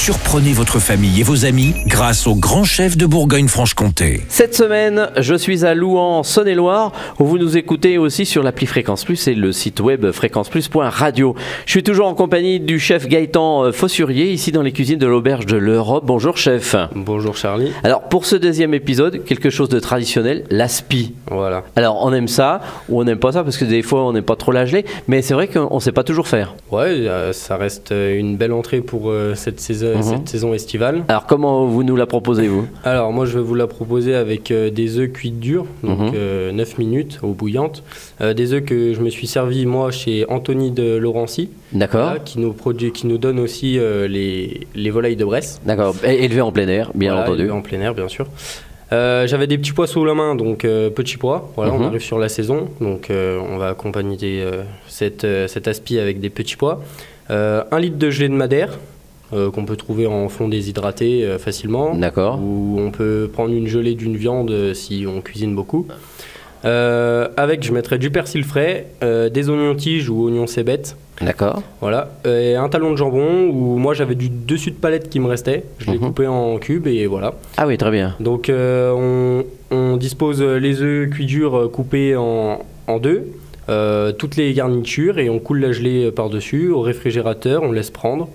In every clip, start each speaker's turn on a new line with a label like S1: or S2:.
S1: Surprenez votre famille et vos amis grâce au grand chef de Bourgogne-Franche-Comté.
S2: Cette semaine, je suis à Louan, Saône-et-Loire, où vous nous écoutez aussi sur l'appli Fréquence Plus et le site web fréquenceplus.radio. Je suis toujours en compagnie du chef Gaëtan euh, Fossurier, ici dans les cuisines de l'auberge de l'Europe. Bonjour chef.
S3: Bonjour Charlie.
S2: Alors pour ce deuxième épisode, quelque chose de traditionnel, l'aspi.
S3: Voilà.
S2: Alors on aime ça ou on n'aime pas ça? Parce que des fois on n'aime pas trop la geler, mais c'est vrai qu'on ne sait pas toujours faire.
S3: Ouais, euh, ça reste euh, une belle entrée pour euh, cette, saison,
S2: Mhm.
S3: cette saison estivale.
S2: Alors comment vous nous la proposez vous?
S3: Alors moi je vais vous la proposer avec euh, des œufs cuits durs, donc
S2: Mhm.
S3: euh, 9 minutes eau bouillante. Euh, des œufs que je me suis servi moi chez Anthony de Laurency,
S2: D'accord
S3: voilà, qui nous produit, qui nous donne aussi les, les volailles de Bresse.
S2: D'accord. Et- Élevé en plein air, bien
S3: Voilà,
S2: entendu.
S3: élevés en plein air bien sûr. Euh, J'avais des petits pois sous la main, donc euh, petits pois. Voilà,
S2: Mhm.
S3: on arrive sur la saison, donc euh, on va accompagner cette, euh, cet aspi avec des petits pois. Un litre de gelée de madère euh, qu'on peut trouver en fond déshydraté euh, facilement.
S2: D'accord.
S3: Ou on peut prendre une gelée d'une viande euh, si on cuisine beaucoup. Avec, je mettrai du persil frais, des oignons tiges ou oignons cébettes.
S2: D'accord.
S3: Voilà, et un talon de jambon où moi j'avais du dessus de palette qui me restait. Je l'ai
S2: Mhm.
S3: coupé en cubes et voilà.
S2: Ah oui, très bien.
S3: Donc on, on dispose les œufs cuits durs coupés en, en deux, euh, toutes les garnitures et on coule la gelée par-dessus au réfrigérateur, on laisse prendre.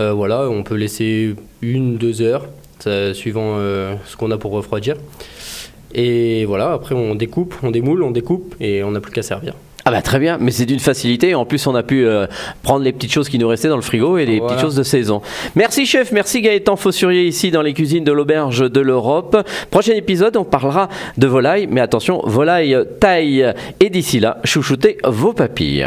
S3: Euh, voilà, on peut laisser une, deux heures, ça, suivant euh, ce qu'on a pour refroidir. Et voilà, après on découpe, on démoule, on découpe et on n'a plus qu'à servir.
S2: Ah bah très bien, mais c'est d'une facilité. En plus, on a pu euh, prendre les petites choses qui nous restaient dans le frigo et les
S3: Voilà.
S2: petites choses de saison. Merci chef, merci Gaëtan Fossurier ici dans les cuisines de l'auberge de l'Europe. Prochain épisode, on parlera de volaille, mais attention, volaille taille. Et d'ici là, chouchoutez vos papilles.